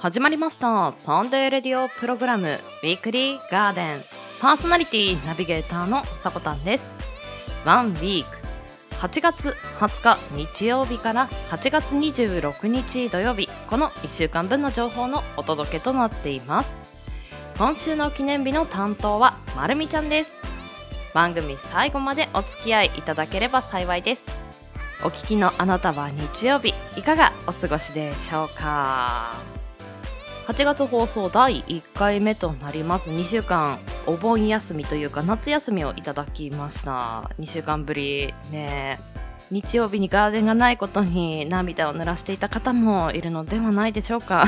始まりました。サンデーレディオプログラム。ウィークリーガーデン。パーソナリティナビゲーターのさこたんです。ワンウィーク。8月20日日曜日から8月26日土曜日この1週間分の情報のお届けとなっています。今週の記念日の担当はまるみちゃんです。番組最後までお付き合いいただければ幸いです。お聞きのあなたは日曜日いかがお過ごしでしょうか？8月放送第1回目となります。2週間お盆休みというか夏休みをいただきました。2週間ぶりね。日曜日にガーデンがないことに涙を濡らしていた方もいるのではないでしょうか。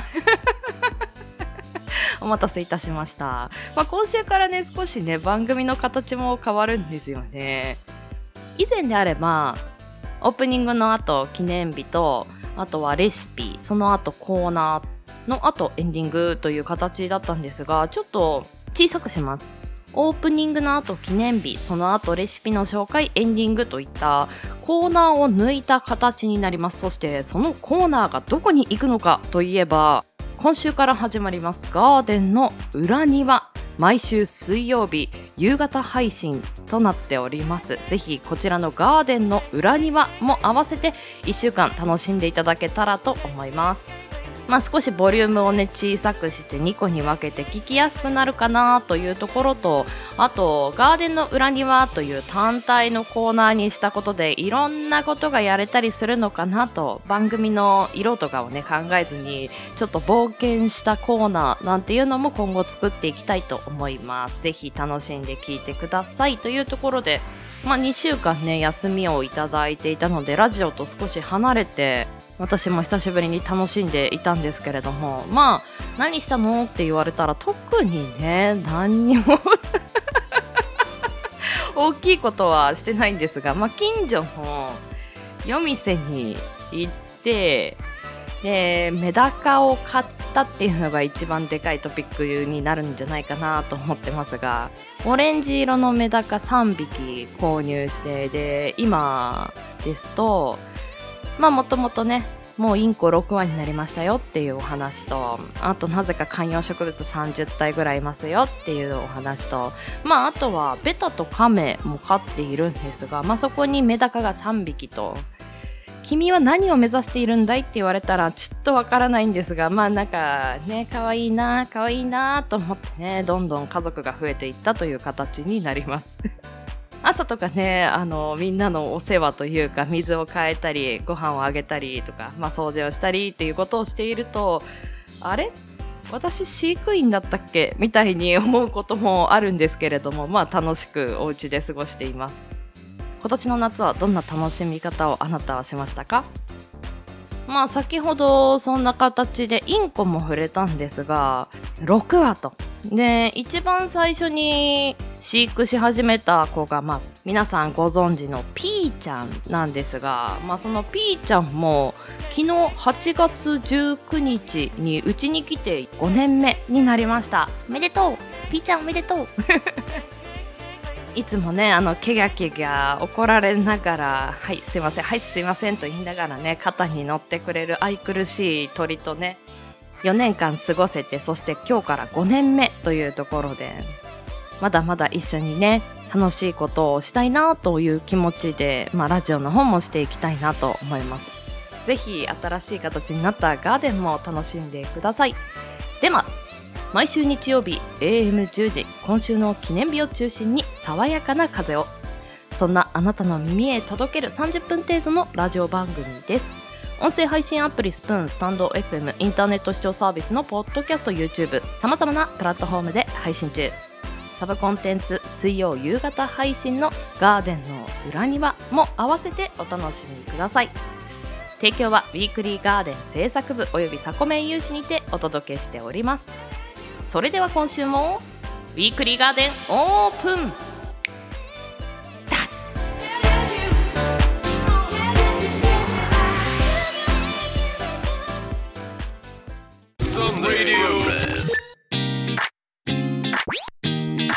お待たせいたしました、まあ、今週からね少しね番組の形も変わるんですよね。以前であればオープニングの後記念日とあとはレシピその後コーナーの後エンディングという形だったんですがちょっと小さくします。オープニングの後記念日その後レシピの紹介エンディングといったコーナーを抜いた形になります。そしてそのコーナーがどこに行くのかといえば今週から始まります。ガーデンの裏庭。毎週水曜日夕方配信となっております。ぜひこちらのガーデンの裏庭も合わせて1週間楽しんでいただけたらと思います。まあ、少しボリュームをね小さくして2個に分けて聞きやすくなるかなというところとあとガーデンの裏庭という単体のコーナーにしたことでいろんなことがやれたりするのかなと番組の色とかをね考えずにちょっと冒険したコーナーなんていうのも今後作っていきたいと思います。ぜひ楽しんで聞いてください。というところでまあ、2週間ね休みをいただいていたのでラジオと少し離れて私も久しぶりに楽しんでいたんですけれどもまあ何したのって言われたら特にね何にも 大きいことはしてないんですが、まあ、近所の夜店に行ってでメダカを買ったっていうのが一番でかいトピックになるんじゃないかなと思ってますがオレンジ色のメダカ3匹購入してで今ですとまあもともとねもうインコ6羽になりましたよっていうお話とあとなぜか観葉植物30体ぐらいいますよっていうお話とまああとはベタとカメも飼っているんですが、まあ、そこにメダカが3匹と君は何を目指しているんだいって言われたらちょっとわからないんですがまあなんかね可愛いな可愛いなと思ってねどんどん家族が増えていったという形になります。朝とかねあのみんなのお世話というか水を変えたりご飯をあげたりとか、まあ、掃除をしたりっていうことをしているとあれ？私飼育員だったっけ？みたいに思うこともあるんですけれどもまあ楽しくお家で過ごしています。今年の夏はどんな楽しみ方をあなたはしましたか？まあ先ほどそんな形でインコも触れたんですが6羽と。で一番最初に飼育し始めた子が、まあ、皆さんご存知のピーちゃんなんですが、まあ、そのピーちゃんも昨日8月19日にうちに来て5年目になりました。おめでとう。ピーちゃんおめでとう いつもねあのケガケガ怒られながら「はいすいませんはいすいません」と言いながらね肩に乗ってくれる愛くるしい鳥とね4年間過ごせてそして今日から5年目というところでまだまだ一緒にね楽しいことをしたいなという気持ちで、まあ、ラジオの方もしていきたいなと思います。ぜひ新しい形になったガーデンも楽しんでください。では毎週日曜日 AM10 時今週の記念日を中心に爽やかな風を。そんなあなたの耳へ届ける30分程度のラジオ番組です。音声配信アプリスプーンスタンド FM インターネット視聴サービスのポッドキャスト YouTube さまざまなプラットフォームで配信中。サブコンテンツ水曜夕方配信のガーデンの裏庭も合わせてお楽しみください。提供はウィークリーガーデン制作部およびサコメン有志にてお届けしております。それでは今週もウィークリーガーデンオープン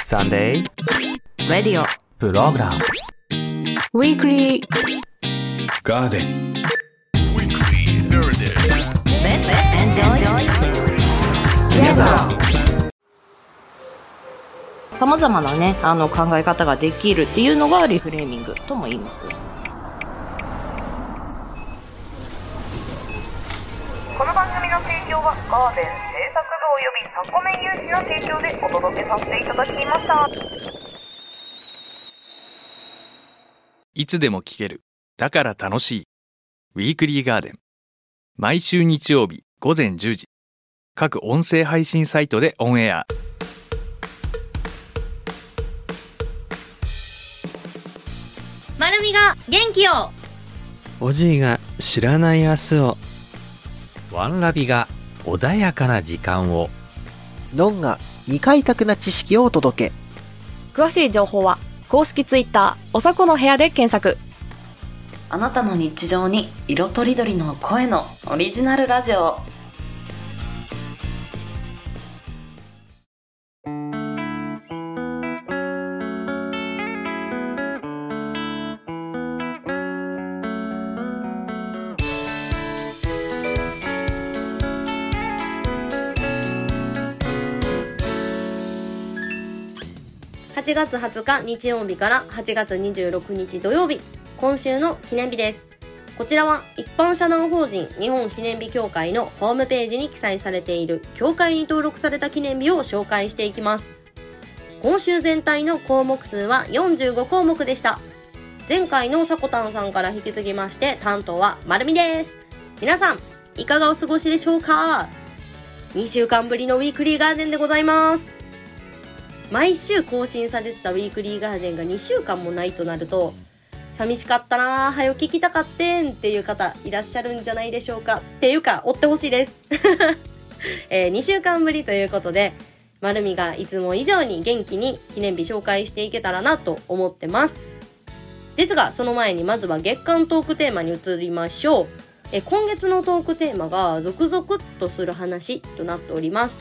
サンデープログラムウィークリーガーデンウィークリーガージョイ皆さん様々なね、あの考え方ができるっていうのがリフレーミングとも言います。この番組の提供はガーデン製作部およびサコメン有志の提供でお届けさせていただきました。いつでも聞ける。だから楽しい。ウィークリーガーデン。毎週日曜日午前10時。各音声配信サイトでオンエア。るみが元気を。おじいが知らない明日を。ワンラビが穏やかな時間を。ノンが未開拓な知識をお届け。詳しい情報は公式ツイッターおさこの部屋で検索。あなたの日常に色とりどりの声のオリジナルラジオ8月20日日曜日から8月26日土曜日今週の記念日です。こちらは一般社団法人日本記念日協会のホームページに記載されている協会に登録された記念日を紹介していきます。今週全体の項目数は45項目でした。前回のさこたんさんから引き継ぎまして担当はまるみです。皆さんいかがお過ごしでしょうか？2週間ぶりのウィークリーガーデンでございます。毎週更新されてたウィークリーガーデンが2週間もないとなると寂しかったなぁ、はよ聞きたかってんっていう方いらっしゃるんじゃないでしょうか。っていうか、追ってほしいです。えー、2週間ぶりということで、まるみがいつも以上に元気に記念日紹介していけたらなと思ってます。ですが、その前にまずは月間トークテーマに移りましょう。え今月のトークテーマが、ゾクゾクっとする話となっております。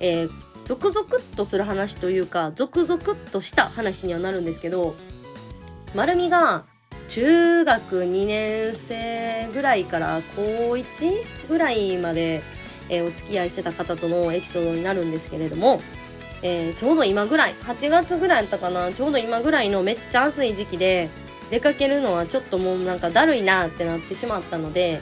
えーゾクゾクっとする話というか、ゾクゾクっとした話にはなるんですけど、まるみが中学2年生ぐらいから高1ぐらいまで、えーお付き合いしてた方とのエピソードになるんですけれども、えーちょうど今ぐらい、8月ぐらいやったかな、ちょうど今ぐらいのめっちゃ暑い時期で、出かけるのはちょっともうなんかだるいなってなってしまったので、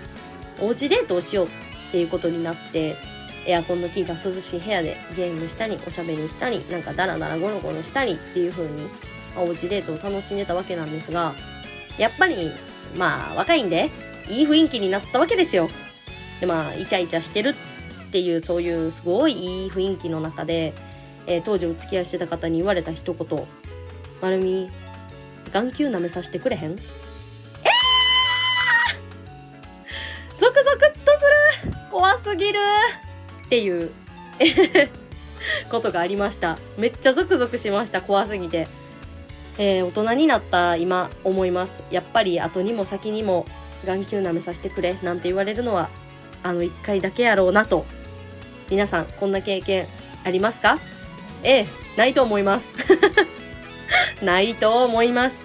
おうちデートをしようっていうことになって、エアコンの効いた涼しい部屋でゲームしたり、おしゃべりしたり、なんかダラダラゴロゴロしたりっていう風に、おうちデートを楽しんでたわけなんですが、やっぱり、まあ、若いんで、いい雰囲気になったわけですよ。で、まあ、イチャイチャしてるっていう、そういうすごいいい雰囲気の中で、えー当時お付き合いしてた方に言われた一言、まるみ、眼球舐めさせてくれへんえーゾクゾクっとする！怖すぎる！っていうことがありました。めっちゃゾクゾクしました、怖すぎて。えー大人になった今思います。やっぱり後にも先にも眼球舐めさせてくれなんて言われるのはあの一回だけやろうなと。皆さんこんな経験ありますか？ええ、ないと思います。ないと思います。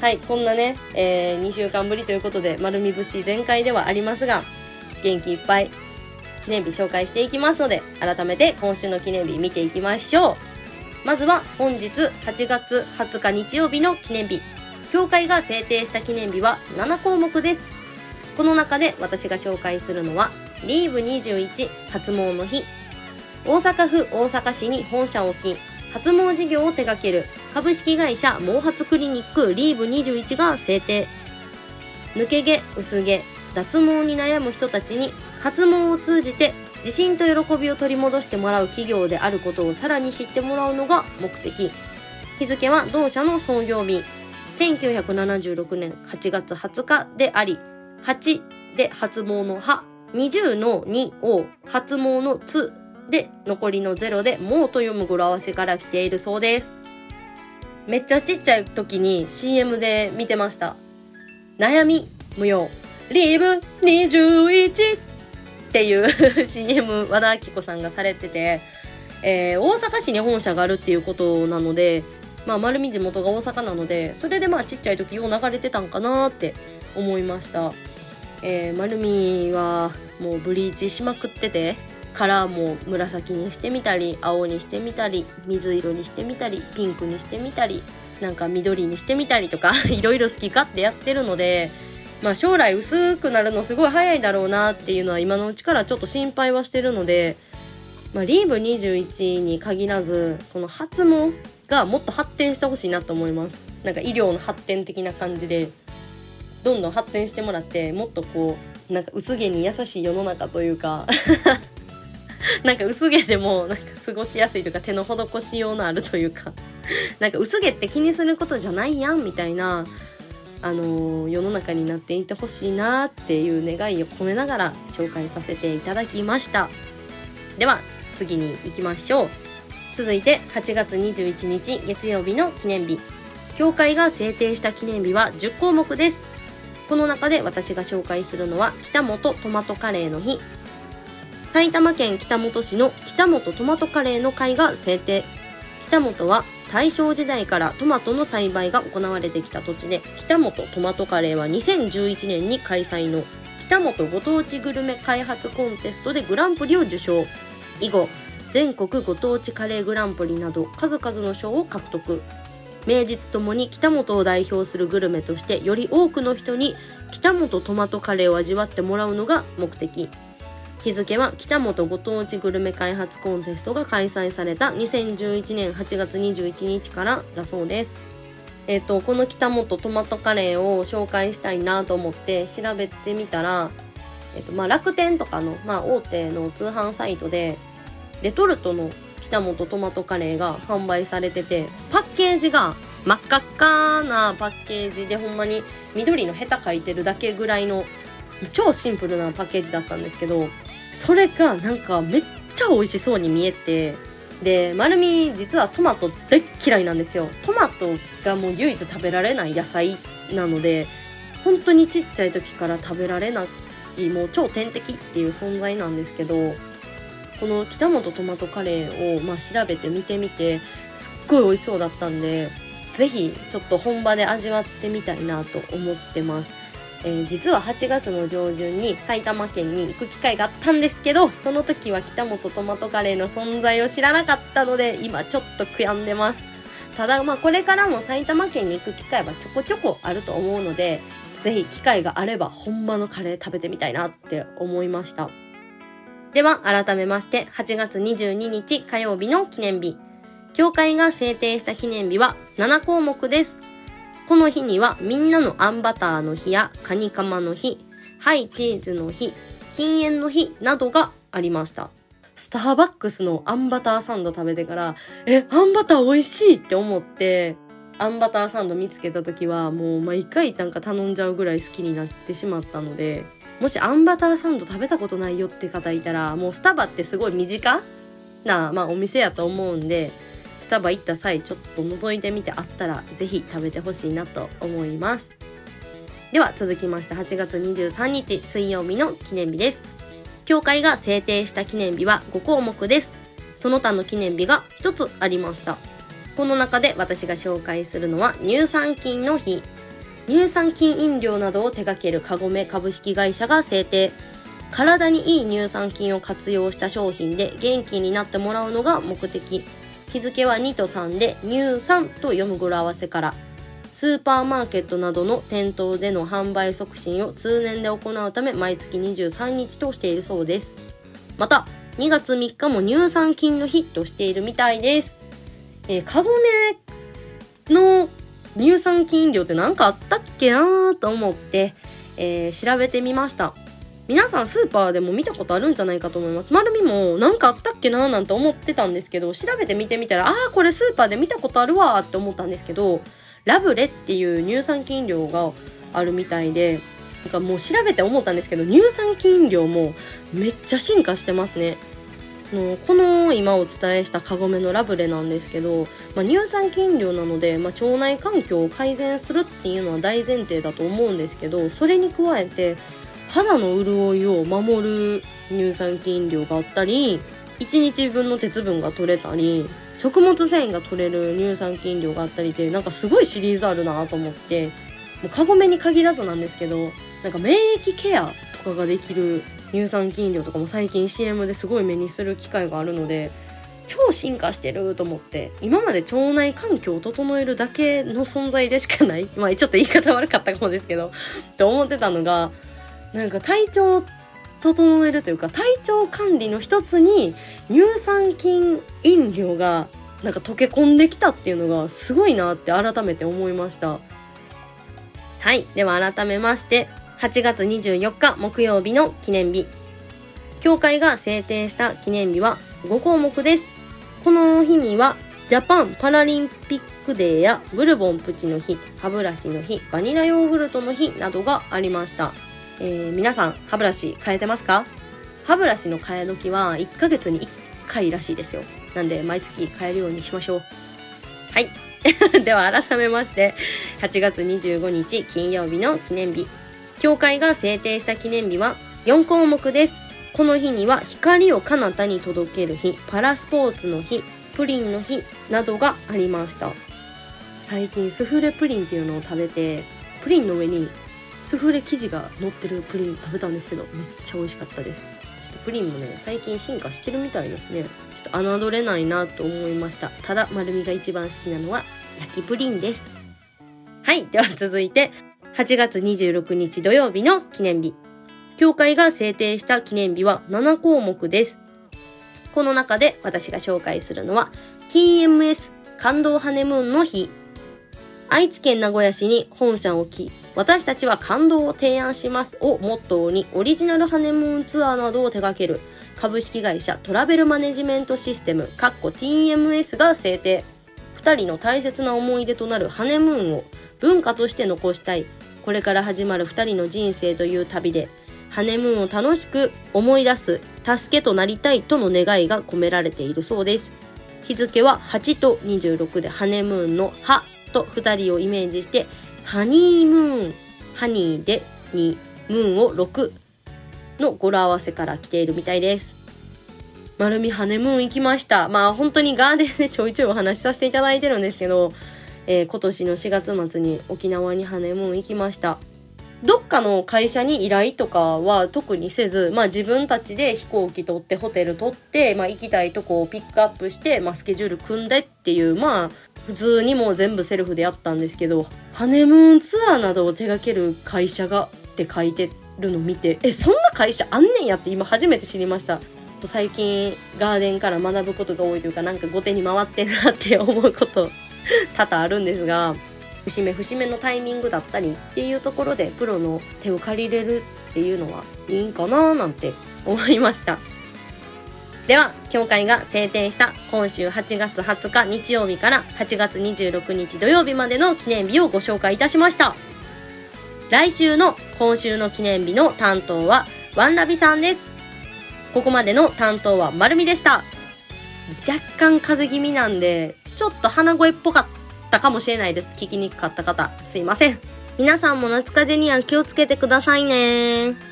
はい、こんなね、え2週間ぶりということで、丸み節全開ではありますが、元気いっぱい記念日紹介していきますので、改めて今週の記念日見ていきましょう。まずは本日8月20日日曜日の記念日。協会が制定した記念日は7項目です。この中で私が紹介するのは、リーブ21発毛の日。大阪府大阪市に本社を置き、発毛事業を手掛ける株式会社毛髪クリニックリーブ21が制定。抜け毛、薄毛、脱毛に悩む人たちに発毛を通じて自信と喜びを取り戻してもらう企業であることをさらに知ってもらうのが目的。日付は同社の創業日、1976年8月20日であり、8で発毛の歯、20の2を発毛のつで残りの0でもうと読む語呂合わせから来ているそうです。めっちゃちっちゃい時に CM で見てました。悩み無用。リーブ21っていう CM 和田アキ子さんがされてて、えー大阪市に本社があるっていうことなので、まあ、丸見地元が大阪なので、それでまあちっちゃい時よう流れてたんかなって思いました。えー、丸みはもうブリーチしまくってて、カラーも紫にしてみたり青にしてみたり水色にしてみたりピンクにしてみたりなんか緑にしてみたりとか いろいろ好き勝手やってるのでまあ将来薄くなるのすごい早いだろうなっていうのは今のうちからちょっと心配はしてるので、まあ、リーブ21に限らずこの発毛がもっと発展してほしいなと思います。なんか医療の発展的な感じでどんどん発展してもらってもっとこうなんか薄毛に優しい世の中というか なんか薄毛でもなんか過ごしやすいというか手の施しようのあるというかなんか薄毛って気にすることじゃないやんみたいなあの世の中になっていてほしいなっていう願いを込めながら紹介させていただきました。では次に行きましょう。続いて8月21日月曜日の記念日。協会が制定した記念日は10項目です。この中で私が紹介するのは北本トマトカレーの日。埼玉県北本市の北本トマトカレーの会が制定。北本は大正時代からトマトの栽培が行われてきた土地で北本トマトカレーは2011年に開催の北本ご当地グルメ開発コンテストでグランプリを受賞。以後全国ご当地カレーグランプリなど数々の賞を獲得。名実ともに北本を代表するグルメとしてより多くの人に北本トマトカレーを味わってもらうのが目的。日付は北本ご当地グルメ開発コンテストが開催された2011年8月21日からだそうです。えっ、と、この北本トマトカレーを紹介したいなと思って調べてみたら、えっ、と、まあ、楽天とかの、まあ、大手の通販サイトで、レトルトの北本トマトカレーが販売されてて、パッケージが真っ赤っかなパッケージでほんまに緑のヘタ書いてるだけぐらいの超シンプルなパッケージだったんですけど、それがなんかめっちゃ美味しそうに見えてで丸み実はトマト大っ嫌いなんですよ。トマトがもう唯一食べられない野菜なので本当にちっちゃい時から食べられないもう超天敵っていう存在なんですけどこの北本トマトカレーをまあ調べて見てみてすっごい美味しそうだったんでぜひちょっと本場で味わってみたいなと思ってます。えー実は8月の上旬に埼玉県に行く機会があったんですけどその時は北本トマトカレーの存在を知らなかったので今ちょっと悔やんでます。ただまあこれからも埼玉県に行く機会はちょこちょこあると思うのでぜひ機会があれば本場のカレー食べてみたいなって思いました。では改めまして8月22日火曜日の記念日。協会が制定した記念日は7項目です。この日にはみんなのあんバターの日やカニカマの日、ハイチーズの日、禁煙の日などがありました。スターバックスのあんバターサンド食べてから、え、あんバター美味しいって思って、あんバターサンド見つけた時はもう毎回なんか頼んじゃうぐらい好きになってしまったので、もしあんバターサンド食べたことないよって方いたら、もうスタバってすごい身近な、まあお店やと思うんで、スタバ行った際ちょっと覗いてみてあったらぜひ食べてほしいなと思います。では続きまして8月23日水曜日の記念日です。協会が制定した記念日は5項目です。その他の記念日が1つありました。この中で私が紹介するのは乳酸菌の日。乳酸菌飲料などを手掛けるカゴメ株式会社が制定。体にいい乳酸菌を活用した商品で元気になってもらうのが目的。日付は2と3で乳酸と読む語呂合わせから。スーパーマーケットなどの店頭での販売促進を通年で行うため毎月23日としているそうです。また2月3日も乳酸菌の日としているみたいです。えー、カゴメの乳酸菌飲料って何かあったっけなーと思って、えー調べてみました。皆さんスーパーでも見たことあるんじゃないかと思います。丸みもなんかあったっけなーなんて思ってたんですけど、調べてみてみたら、ああ、これスーパーで見たことあるわーって思ったんですけど、ラブレっていう乳酸菌飲料があるみたいで、なんかもう調べて思ったんですけど、乳酸菌飲料もめっちゃ進化してますね。のこの今お伝えしたカゴメのラブレなんですけど、まあ、乳酸菌飲料なので、まあ、腸内環境を改善するっていうのは大前提だと思うんですけどそれに加えて肌の潤いを守る乳酸菌飲料があったり1日分の鉄分が取れたり食物繊維が取れる乳酸菌飲料があったりでなんかすごいシリーズあるなと思ってもうカゴメに限らずなんですけどなんか免疫ケアとかができる乳酸菌飲料とかも最近 CM ですごい目にする機会があるので超進化してると思って今まで腸内環境を整えるだけの存在でしかない。まあちょっと言い方悪かったかもですけどって思ってたのがなんか体調を整えるというか体調管理の一つに乳酸菌飲料がなんか溶け込んできたっていうのがすごいなって改めて思いました。はい。では改めまして8月24日木曜日の記念日。協会が制定した記念日は5項目です。この日にはジャパンパラリンピックデーやブルボンプチの日歯ブラシの日バニラヨーグルトの日などがありました。えー、皆さん歯ブラシ変えてますか？歯ブラシの替え時は1ヶ月に1回らしいですよ。なんで毎月変えるようにしましょう。はい。では改めまして8月25日金曜日の記念日。協会が制定した記念日は4項目です。この日には光を彼方に届ける日パラスポーツの日プリンの日などがありました。最近スフレプリンっていうのを食べてプリンの上にスフレ生地が乗ってるプリン食べたんですけどめっちゃ美味しかったです。ちょっとプリンもね最近進化してるみたいですね。ちょっと侮れないなと思いました。ただ丸みが一番好きなのは焼きプリンです。はいでは続いて8月26日土曜日の記念日。協会が制定した記念日は7項目です。この中で私が紹介するのは TMS 感動ハネムーンの日。愛知県名古屋市に本社を置き私たちは感動を提案しますをモットーにオリジナルハネムーンツアーなどを手掛ける株式会社トラベルマネジメントシステム TMS が制定。2人の大切な思い出となるハネムーンを文化として残したい。これから始まる2人の人生という旅でハネムーンを楽しく思い出す助けとなりたいとの願いが込められているそうです。日付は8と26でハネムーンの「ハ」と2人をイメージしてハニームーン、ハニーで2、ムーンを6の語呂合わせから来ているみたいです。丸みハネムーン行きました。まあ本当にガーデンで ちょいちょいお話しさせていただいてるんですけど、えー、今年の4月末に沖縄にハネムーン行きました。どっかの会社に依頼とかは特にせず、まあ自分たちで飛行機取ってホテル取って、まあ行きたいとこをピックアップして、まあスケジュール組んでっていう、まあ普通にも全部セルフでやったんですけど、ハネムーンツアーなどを手掛ける会社がって書いてるの見て、え、そんな会社あんねんやって今初めて知りました。と最近ガーデンから学ぶことが多いというかなんか後手に回ってんなって思うこと多々あるんですが節目節目のタイミングだったりっていうところでプロの手を借りれるっていうのはいいんかななんて思いましたでは、協会が制定した今週8月20日日曜日から8月26日土曜日までの記念日をご紹介いたしました。来週の今週の記念日の担当はワンラビさんです。ここまでの担当はまるみでした。若干風邪気味なんで、ちょっと鼻声っぽかったかもしれないです。聞きにくかった方、すいません。皆さんも夏風邪には気をつけてくださいね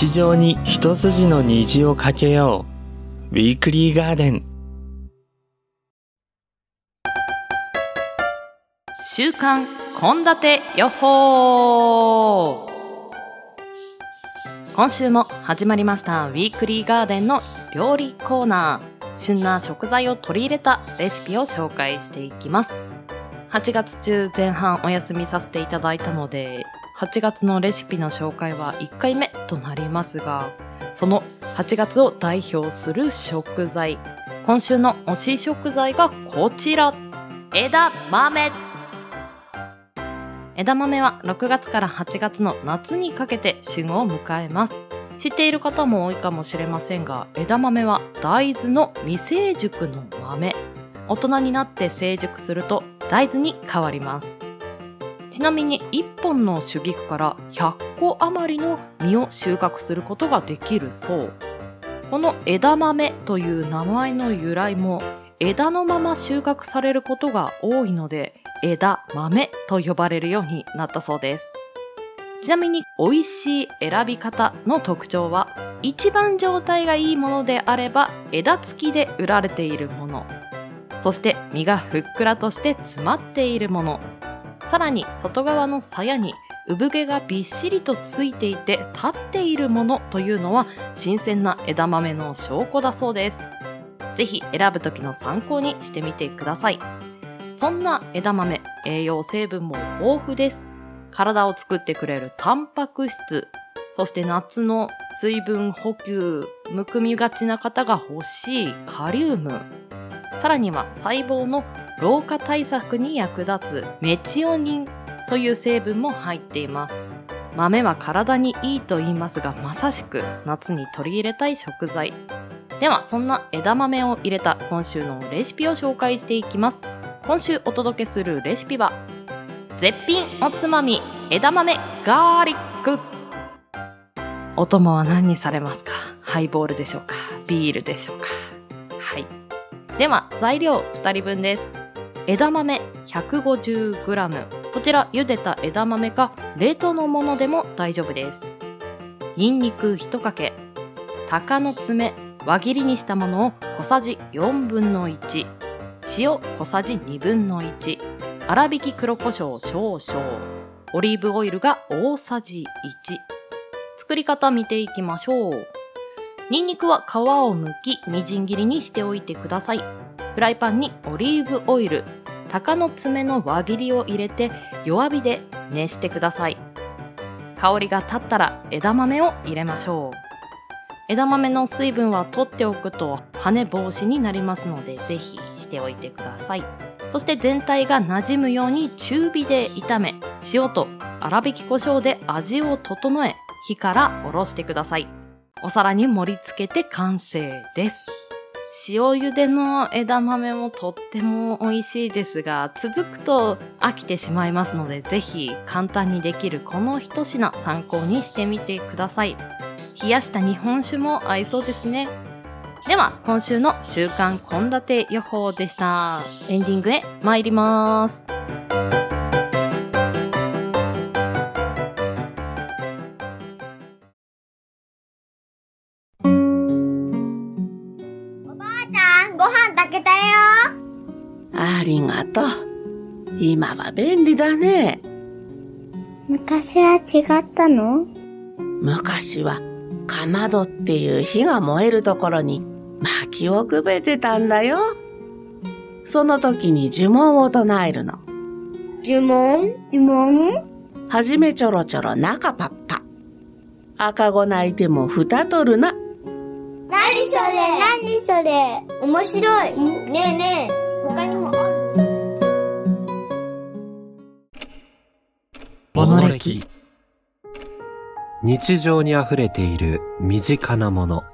日常に一筋の虹をかけよう。ウィークリーガーデン。週刊献立予報今週も始まりましたウィークリーガーデンの料理コーナー旬な食材を取り入れたレシピを紹介していきます8月中前半お休みさせていただいたので8月のレシピの紹介は1回目となりますが、その8月を代表する食材、今週の推し食材がこちら、枝豆枝豆は6月から8月の夏にかけて旬を迎えます。知っている方も多いかもしれませんが、枝豆は大豆の未成熟の豆。大人になって成熟すると大豆に変わります。ちなみに1本の種菊から100個余りの実を収穫することができるそう。この枝豆という名前の由来も枝のまま収穫されることが多いので枝豆と呼ばれるようになったそうです。ちなみに美味しい選び方の特徴は一番状態がいいものであれば枝付きで売られているもの。そして実がふっくらとして詰まっているもの。さらに外側の鞘に産毛がびっしりとついていて立っているものというのは新鮮な枝豆の証拠だそうです。ぜひ選ぶ時の参考にしてみてください。そんな枝豆、栄養成分も豊富です。体を作ってくれるタンパク質、そして夏の水分補給、むくみがちな方が欲しいカリウム、さらには細胞の老化対策に役立つメチオニンという成分も入っています。豆は体にいいと言いますが、まさしく夏に取り入れたい食材。では、そんな枝豆を入れた今週のレシピを紹介していきます。今週お届けするレシピは、絶品おつまみ枝豆ガーリック。お供は何にされますか？ハイボールでしょうか？ビールでしょうか？はい。では、材料2人分です。枝豆 150g。こちら茹でた枝豆か冷凍のものでも大丈夫です。ニンニク1かけ。鷹の爪輪切りにしたものを小さじ4分の1。塩小さじ2分の1。粗挽き黒胡椒少々。オリーブオイルが大さじ1。作り方見ていきましょう。ニンニクは皮を剥き、みじん切りにしておいてください。フライパンにオリーブオイル、鷹の爪の輪切りを入れて弱火で熱してください。香りが立ったら枝豆を入れましょう。枝豆の水分は取っておくと跳ね防止になりますのでぜひしておいてください。そして全体が馴染むように中火で炒め、塩と粗挽き胡椒で味を整え、火からおろしてください。お皿に盛り付けて完成です。塩茹での枝豆もとっても美味しいですが、続くと飽きてしまいますので、ぜひ簡単にできるこの一品参考にしてみてください。冷やした日本酒も合いそうですね。では、今週の週刊献立予報でした。エンディングへ参ります。がとう。今は便利だね。昔は違ったの？昔は、かまどっていう火が燃えるところに薪をくべてたんだよ。その時に呪文を唱えるの。呪文？呪文？はじめちょろちょろ中パッパ。赤子泣いても蓋取るな。なにそれ？なにそれ？面白いねえねえ他にもある。モノレキ日常に溢れている身近なもの。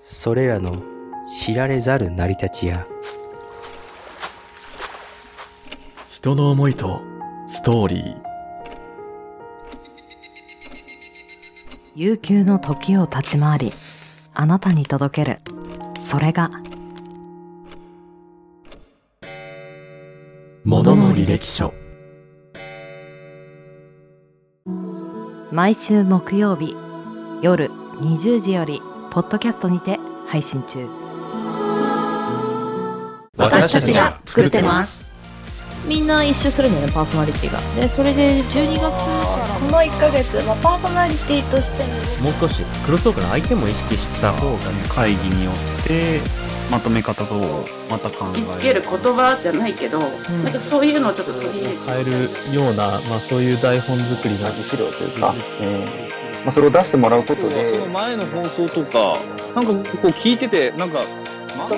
それらの知られざる成り立ちや。人の思いとストーリー。悠久の時を立ち回りあなたに届ける。それがものの履歴書毎週木曜日夜20時よりポッドキャストにて配信中。私たちが作ってます。みんな一周するんだよねパーソナリティが。でそれで12月からこの1ヶ月、まあ、パーソナリティとしてもう少しクロストークの相手も意識した方がね会議によってまとめ方とまた考えつける言葉じゃないけど、なんかそういうのをちょっと取り入れて。変えるような、まあ、そういう台本作りが資料というか、えーまあ、それを出してもらうことで。その前の放送とかなんかこう聞いててなんか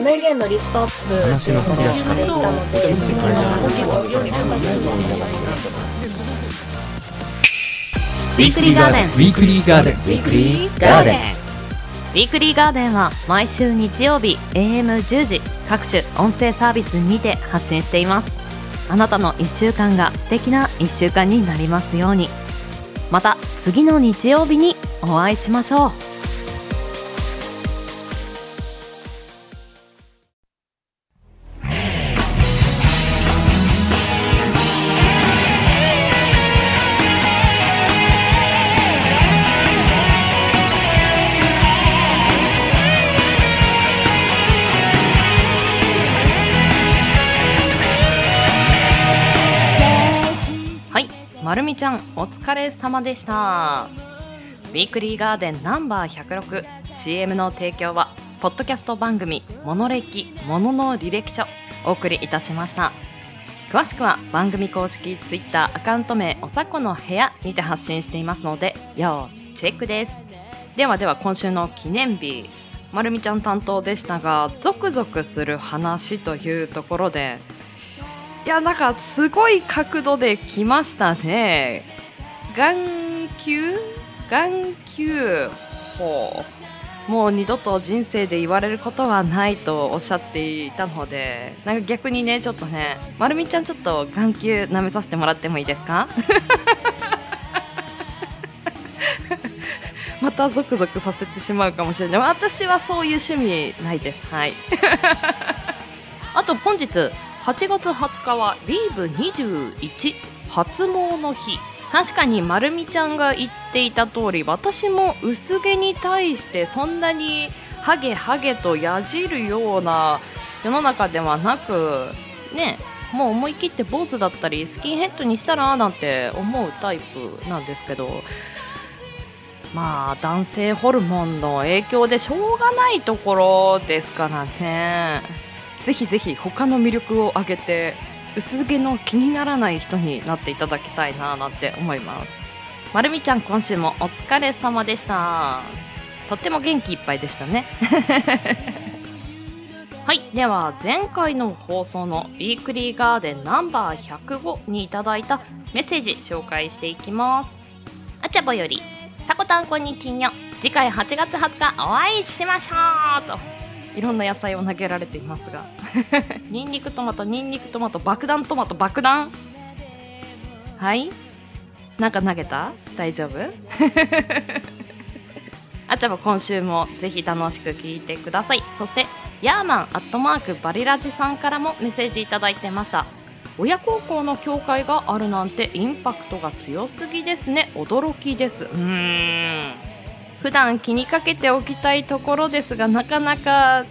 名言のリストアップ話の振り出ししていたのでそれがウィークリーガーデンウィークリーガーデンウィークリーガーデンウィークリーガーデンは毎週日曜日 AM10 時各種音声サービスにて発信しています。あなたの1週間が素敵な1週間になりますように。また次の日曜日にお会いしましょう「まるみちゃんお疲れ様でした。ウィークリーガーデンナンバー 106CM の提供はポッドキャスト番組「モノ歴ものの履歴書」お送りいたしました。詳しくは番組公式 Twitter アカウント名おさこの部屋にて発信していますので要チェックです。ではでは今週の記念日まるみちゃん担当でしたがゾクゾクする話というところでいやなんかすごい角度で来ましたね。眼球？眼球ほうもう二度と人生で言われることはないとおっしゃっていたのでなんか逆にねちょっとねまるみちゃんちょっと眼球舐めさせてもらってもいいですか？またゾクゾクさせてしまうかもしれない。私はそういう趣味ないです。はい。あと本日8月20日はリーブ21初詣の日。確かにまるみちゃんが言っていた通り私も薄毛に対してそんなにハゲハゲとやじるような世の中ではなくねもう思い切って坊主だったりスキンヘッドにしたらなんて思うタイプなんですけどまあ男性ホルモンの影響でしょうがないところですからね。ぜひぜひ他の魅力を上げて薄毛の気にならない人になっていただきたいななんて思います。まるみちゃん今週もお疲れ様でした。とっても元気いっぱいでしたね。はい。では前回の放送のウィークリーガーデンナンバー105にいただいたメッセージ紹介していきます。あちゃぼよりさこたんこんにちは。次回8月20日お会いしましょうと。いろんな野菜を投げられていますが。ニンニクトマトニンニクトマト爆弾トマト爆弾。はい。なんか投げた？大丈夫？あちゃぼ今週もぜひ楽しく聞いてください。そしてヤーマンアットマークバリラジさんからもメッセージいただいてました。親孝行の教会があるなんてインパクトが強すぎですね。驚きです。うーん。普段気にかけておきたいところですがなかなか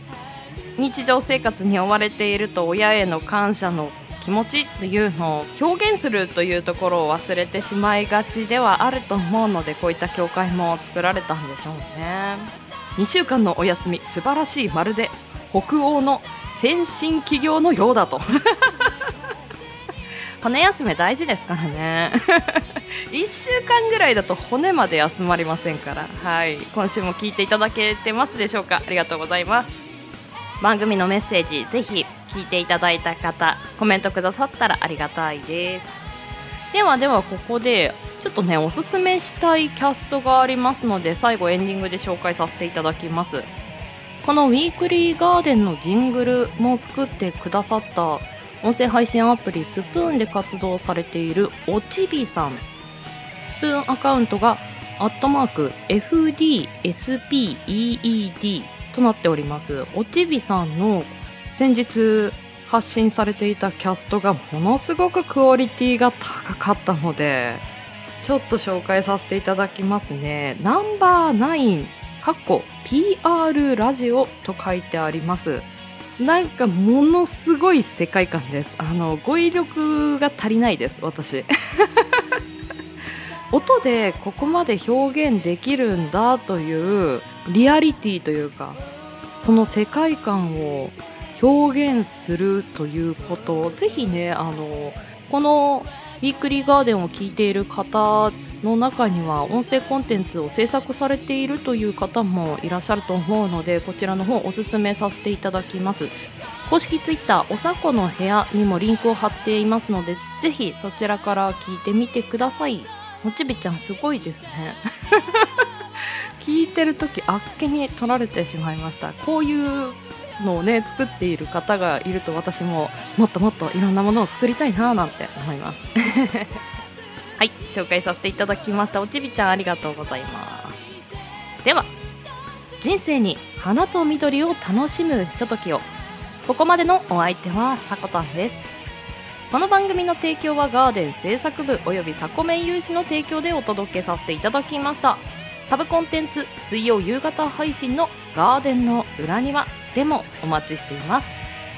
日常生活に追われていると親への感謝の気持ちっていうのを表現するというところを忘れてしまいがちではあると思うのでこういった教会も作られたんでしょうね。2週間のお休み素晴らしいまるで北欧の先進企業のようだと。骨休め大事ですからね。1週間ぐらいだと骨まで休まりませんから。はい。今週も聞いていただけてますでしょうか。ありがとうございます。番組のメッセージぜひ聞いていただいた方コメントくださったらありがたいです。ではではここでちょっとねおすすめしたいキャストがありますので最後エンディングで紹介させていただきます。このウィークリーガーデンのジングルも作ってくださった音声配信アプリスプーンで活動されているおちびさん。スプーンアカウントがアットマーク FDSPEED となっております。おちびさんの先日発信されていたキャストがものすごくクオリティが高かったのでちょっと紹介させていただきますね。ナンバー9かっこ PR ラジオと書いてあります。なんかものすごい世界観です。あの語彙力が足りないです私。音でここまで表現できるんだというリアリティというかその世界観を表現するということをぜひねあのこのウィークリーガーデンを聞いている方の中には音声コンテンツを制作されているという方もいらっしゃると思うのでこちらの方おすすめさせていただきます。公式 Twitter おさこの部屋にもリンクを貼っていますのでぜひそちらから聞いてみてください。もちびちゃんすごいですね。聞いてる時あっけに取られてしまいました。こういうのをね作っている方がいると私ももっともっといろんなものを作りたいななんて思います。はい紹介させていただきました。おちびちゃんありがとうございます。では人生に花と緑を楽しむひとときを。ここまでのお相手はさこたんです。この番組の提供はガーデン制作部およびサコメン有志の提供でお届けさせていただきました。サブコンテンツ水曜夕方配信のガーデンの裏庭。でもお待ちしています。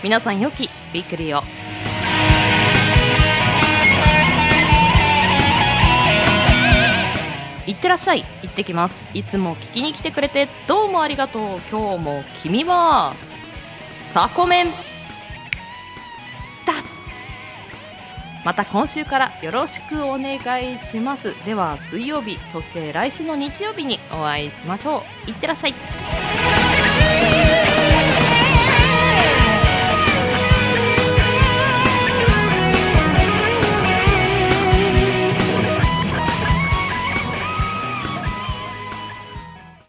皆さん良きウィークリーを。いってらっしゃい。行ってきます。いつも聞きに来てくれてどうもありがとう。今日も君はサコメンだまた今週からよろしくお願いします。では水曜日そして来週の日曜日にお会いしましょう。いってらっしゃい。